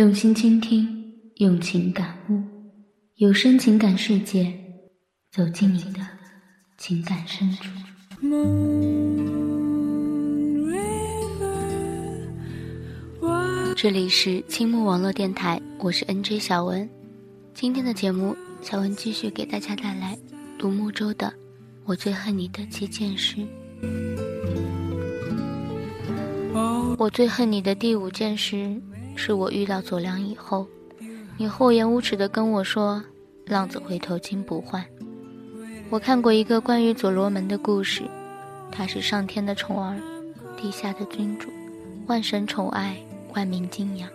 用心倾听，用情感悟，有声情感世界，走进你的情感深处。这里是青木网络电台，我是 NJ 小文。今天的节目，小文继续给大家带来独木舟的《我最恨你的七件事》。我最恨你的第五件事，是我遇到左良以后，你厚颜无耻地跟我说：“浪子回头金不换。”我看过一个关于所罗门的故事，他是上天的宠儿，地下的君主，万神宠爱，万民敬仰。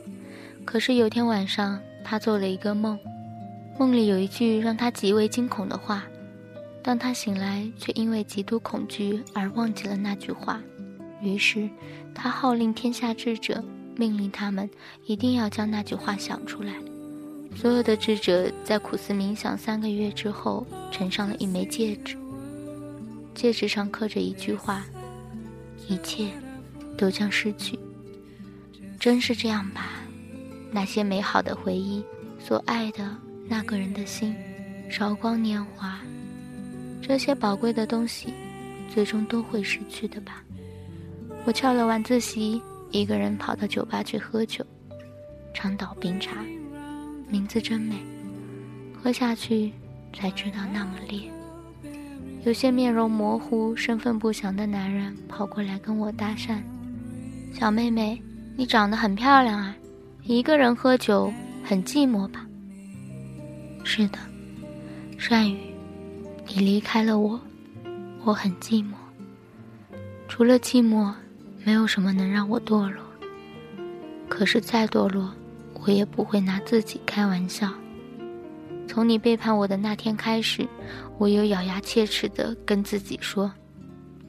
可是有天晚上，他做了一个梦，梦里有一句让他极为惊恐的话，当他醒来，却因为极度恐惧而忘记了那句话。于是，他号令天下智者，命令他们一定要将那句话想出来。所有的智者在苦思冥想三个月之后，呈上了一枚戒指。戒指上刻着一句话：“一切都将失去。”真是这样吧？那些美好的回忆，所爱的那个人的心，韶光年华，这些宝贵的东西，最终都会失去的吧？我翘了晚自习，一个人跑到酒吧去喝酒，长岛冰茶，名字真美，喝下去才知道那么烈。有些面容模糊、身份不详的男人跑过来跟我搭讪：“小妹妹，你长得很漂亮啊，一个人喝酒很寂寞吧？”“是的，善宇，你离开了我，我很寂寞，除了寂寞。”没有什么能让我堕落，可是再堕落，我也不会拿自己开玩笑。从你背叛我的那天开始，我又咬牙切齿地跟自己说，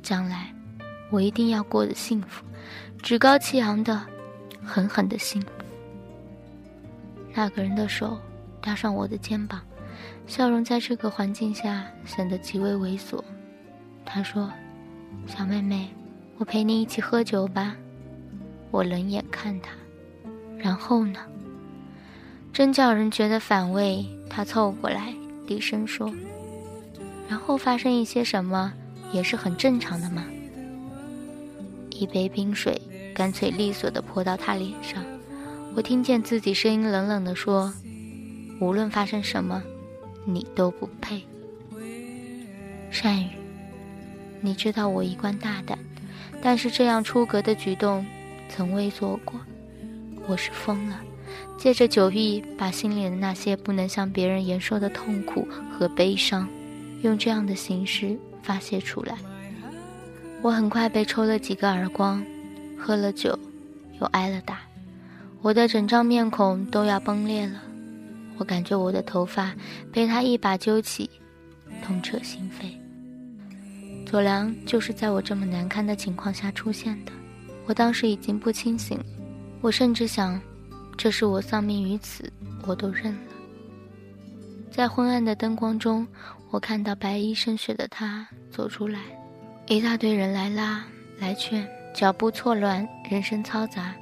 将来我一定要过得幸福，趾高气扬的，狠狠的幸福。那个人的手搭上我的肩膀，笑容在这个环境下显得极为猥琐。他说：“小妹妹。”我陪你一起喝酒吧，我冷眼看他，然后呢？真叫人觉得反胃。他凑过来，低声说：“然后发生一些什么，也是很正常的嘛。”一杯冰水干脆利索地泼到他脸上，我听见自己声音冷冷地说：“无论发生什么，你都不配。”善宇，你知道我一贯大胆。但是这样出格的举动，从未做过。我是疯了，借着酒意，把心里的那些不能向别人言说的痛苦和悲伤，用这样的形式发泄出来。我很快被抽了几个耳光，喝了酒，又挨了打，我的整张面孔都要崩裂了。我感觉我的头发被他一把揪起，痛彻心扉。左良就是在我这么难堪的情况下出现的，我当时已经不清醒，我甚至想，这是我丧命于此，我都认了。在昏暗的灯光中，我看到白衣胜雪的他走出来，一大堆人来拉来劝，脚步错乱，人声嘈杂，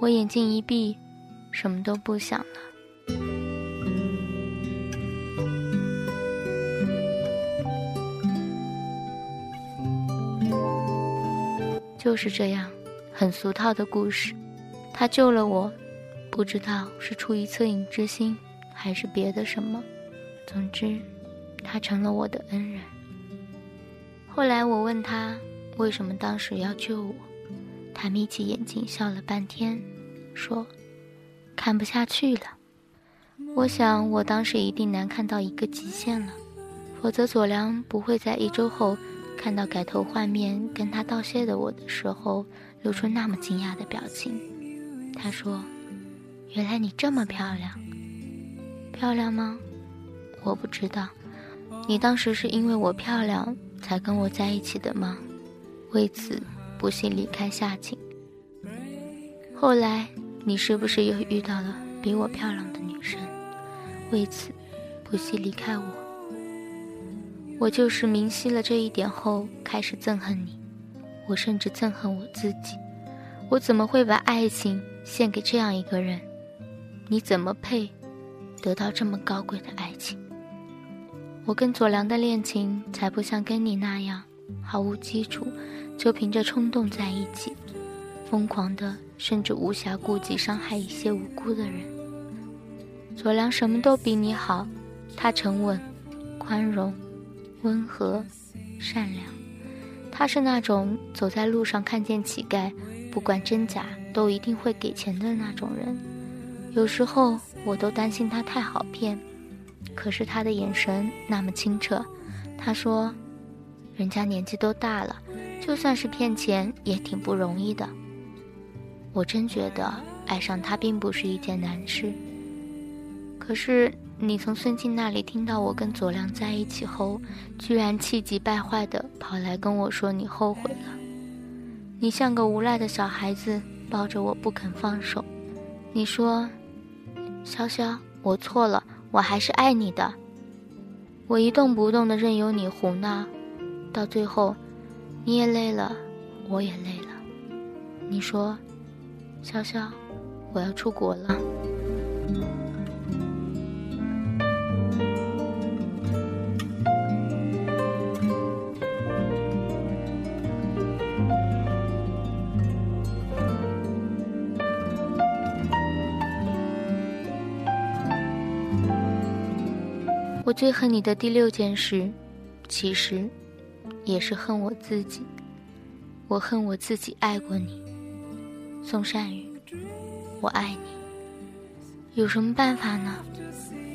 我眼睛一闭，什么都不想了。就是这样，很俗套的故事。他救了我，不知道是出于恻隐之心，还是别的什么。总之，他成了我的恩人。后来我问他为什么当时要救我，他眯起眼睛笑了半天，说：“看不下去了。”我想我当时一定难看到一个极限了，否则左良不会在一周后。看到改头换面跟他道谢的我的时候，露出那么惊讶的表情。他说：“原来你这么漂亮，漂亮吗？我不知道。你当时是因为我漂亮才跟我在一起的吗？为此不惜离开夏景。后来你是不是又遇到了比我漂亮的女生？为此不惜离开我？”我就是明晰了这一点后，开始憎恨你。我甚至憎恨我自己。我怎么会把爱情献给这样一个人？你怎么配得到这么高贵的爱情？我跟左良的恋情才不像跟你那样毫无基础，就凭着冲动在一起，疯狂的，甚至无暇顾及伤害一些无辜的人。左良什么都比你好，他沉稳、宽容、温和、善良。他是那种走在路上看见乞丐，不管真假都一定会给钱的那种人。有时候我都担心他太好骗，可是他的眼神那么清澈。他说：“人家年纪都大了，就算是骗钱也挺不容易的。”我真觉得爱上他并不是一件难事。可是你从孙静那里听到我跟左良在一起后，居然气急败坏的跑来跟我说你后悔了。你像个无赖的小孩子，抱着我不肯放手。你说：“潇潇，我错了，我还是爱你的。”我一动不动的任由你胡闹，到最后，你也累了，我也累了。你说：“潇潇，我要出国了。”我最恨你的第六件事，其实也是恨我自己。我恨我自己爱过你，宋善宇，我爱你。有什么办法呢？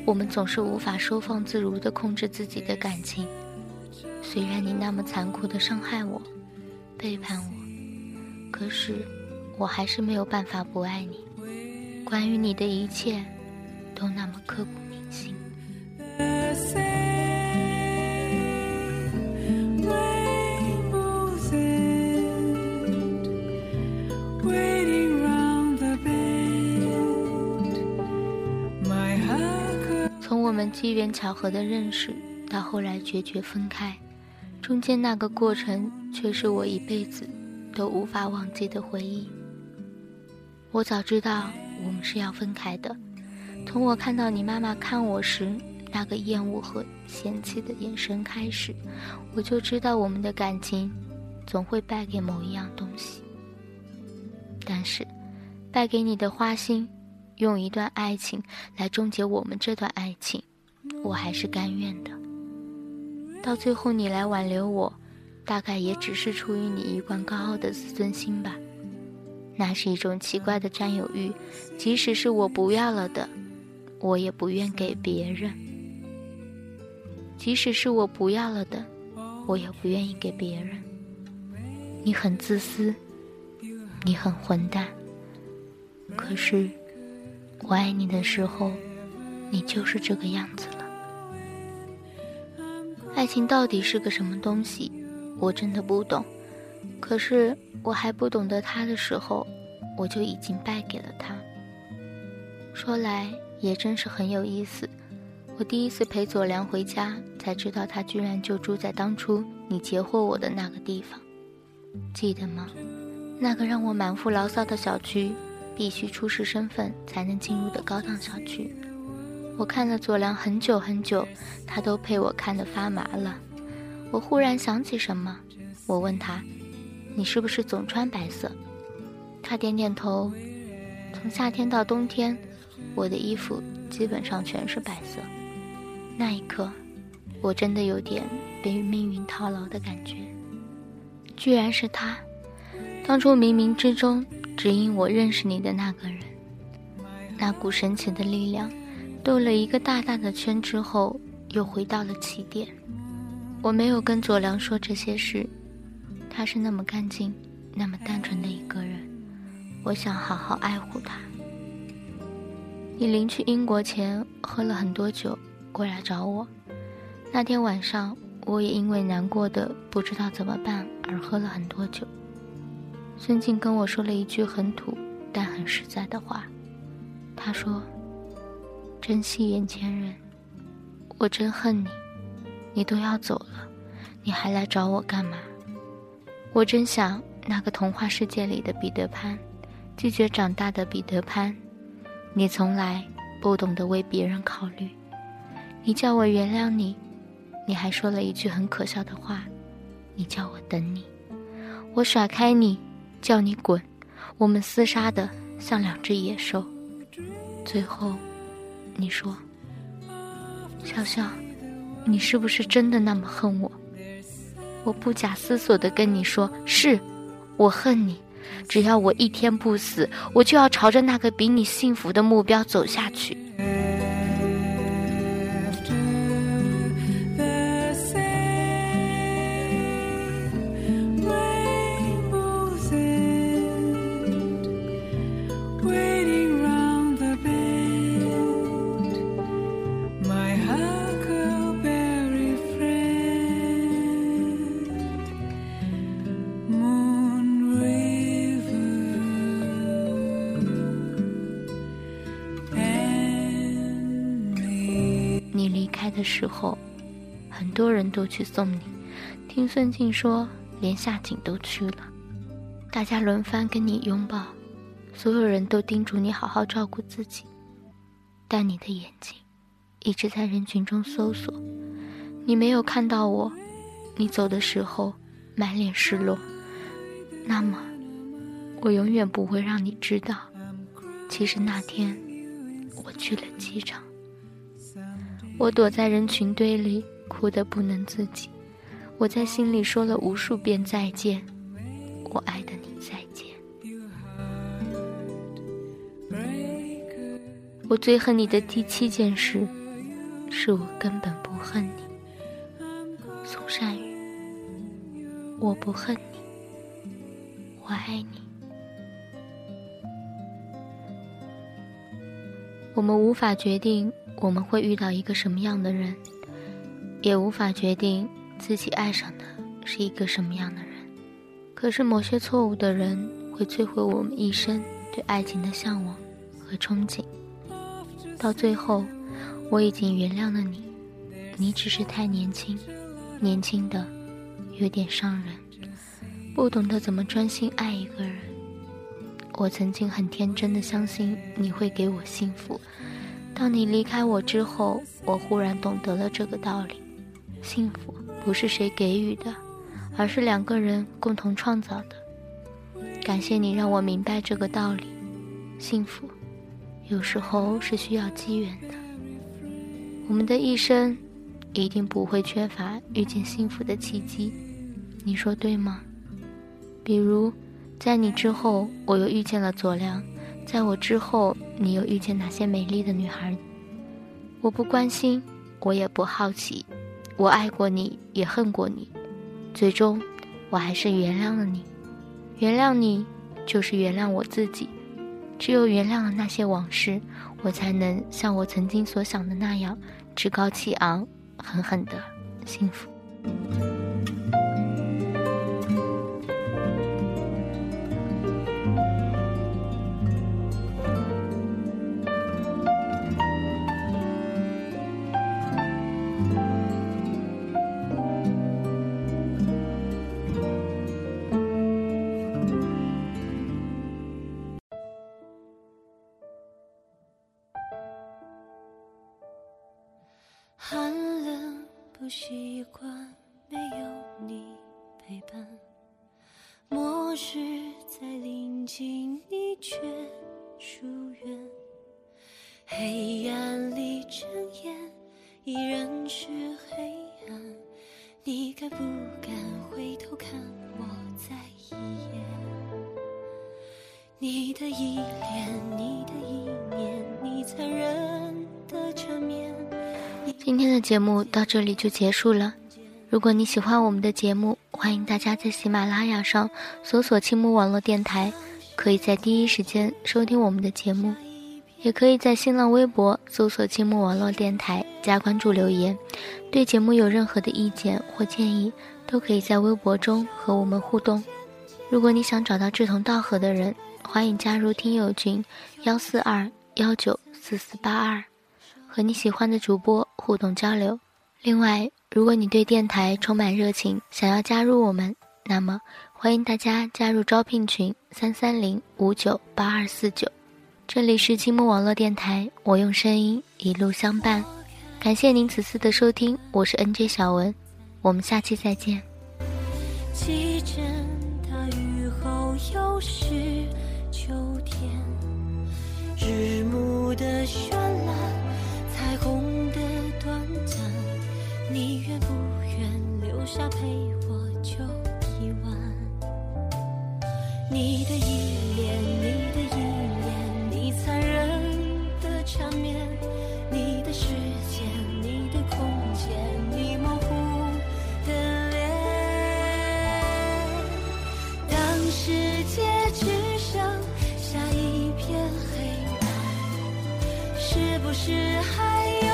我们总是无法收放自如地控制自己的感情。虽然你那么残酷地伤害我，背叛我，可是我还是没有办法不爱你。关于你的一切，都那么刻骨铭心。从我们机缘巧合的认识，到后来决绝分开，中间那个过程却是我一辈子都无法忘记的回忆。我早知道我们是要分开的，从我看到你妈妈看我时。那个厌恶和嫌弃的眼神开始，我就知道我们的感情总会败给某一样东西。但是，败给你的花心，用一段爱情来终结我们这段爱情，我还是甘愿的。到最后你来挽留我，大概也只是出于你一贯高傲的自尊心吧。那是一种奇怪的占有欲，即使是我不要了的，我也不愿给别人。即使是我不要了的，我也不愿意给别人。你很自私，你很混蛋。可是，我爱你的时候，你就是这个样子了。爱情到底是个什么东西？我真的不懂。可是我还不懂得他的时候，我就已经败给了他。说来也真是很有意思。我第一次陪左良回家，才知道他居然就住在当初你截获我的那个地方，记得吗？那个让我满腹牢骚的小区，必须出示身份才能进入的高档小区。我看了左良很久很久，他都被我看得发麻了。我忽然想起什么，我问他：“你是不是总穿白色？”他点点头。从夏天到冬天，我的衣服基本上全是白色。那一刻，我真的有点被命运套牢的感觉。居然是他，当初冥冥之中指引我认识你的那个人。那股神奇的力量，兜了一个大大的圈之后，又回到了起点。我没有跟左良说这些事，他是那么干净、那么单纯的一个人，我想好好爱护他。你临去英国前喝了很多酒。过来找我。那天晚上，我也因为难过的不知道怎么办而喝了很多酒。孙静跟我说了一句很土但很实在的话，他说：“珍惜眼前人。”我真恨你，你都要走了，你还来找我干嘛？我真想那个童话世界里的彼得潘，拒绝长大的彼得潘，你从来不懂得为别人考虑。你叫我原谅你，你还说了一句很可笑的话，你叫我等你。我甩开你，叫你滚，我们厮杀的像两只野兽。最后，你说：“笑笑，你是不是真的那么恨我？”我不假思索地跟你说：“是，我恨你。只要我一天不死，我就要朝着那个比你幸福的目标走下去。”的时候，很多人都去送你。听孙静说，连夏景都去了。大家轮番跟你拥抱，所有人都叮嘱你好好照顾自己。但你的眼睛一直在人群中搜索，你没有看到我。你走的时候满脸失落。那么，我永远不会让你知道，其实那天我去了机场。我躲在人群堆里，哭得不能自己。我在心里说了无数遍再见，我爱的你再见。我最恨你的第七件事，是我根本不恨你，宋善宇。我不恨你，我爱你。我们无法决定。我们会遇到一个什么样的人，也无法决定自己爱上的是一个什么样的人。可是某些错误的人会摧毁我们一生对爱情的向往和憧憬。到最后，我已经原谅了你，你只是太年轻，年轻的有点伤人，不懂得怎么专心爱一个人。我曾经很天真的相信你会给我幸福。当你离开我之后，我忽然懂得了这个道理：幸福不是谁给予的，而是两个人共同创造的。感谢你让我明白这个道理。幸福有时候是需要机缘的。我们的一生一定不会缺乏遇见幸福的契机，你说对吗？比如，在你之后，我又遇见了左良。在我之后，你又遇见哪些美丽的女孩？我不关心，我也不好奇。我爱过你，也恨过你，最终，我还是原谅了你。原谅你，就是原谅我自己。只有原谅了那些往事，我才能像我曾经所想的那样，趾高气昂，狠狠的幸福。节目到这里就结束了。如果你喜欢我们的节目，欢迎大家在喜马拉雅上搜索“青木网络电台”，可以在第一时间收听我们的节目；也可以在新浪微博搜索“青木网络电台”加关注留言。对节目有任何的意见或建议，都可以在微博中和我们互动。如果你想找到志同道合的人，欢迎加入听友群幺四二幺九四四八二。和你喜欢的主播互动交流。另外，如果你对电台充满热情，想要加入我们，那么欢迎大家加入招聘群三三零五九八二四九。这里是青木网络电台，我用声音一路相伴。感谢您此次的收听，我是 NJ 小文，我们下期再见。几阵大雨后又是秋天，日暮的绚烂，彩虹的短暂，你愿不愿留下陪我就一晚？你的依恋，你的依恋，你残忍的缠绵，你的时间，你的空间，你模糊的脸。当世界只剩下一片黑暗，是不是还有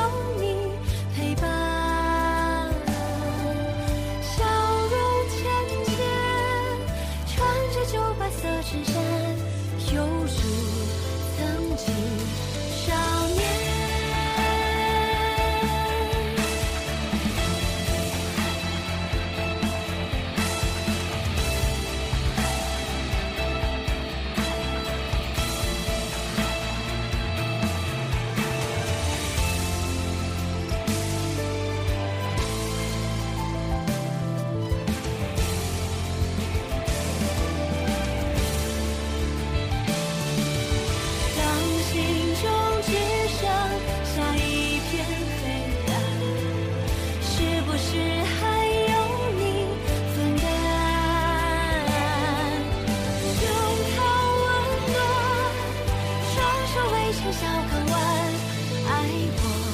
一生笑看完爱我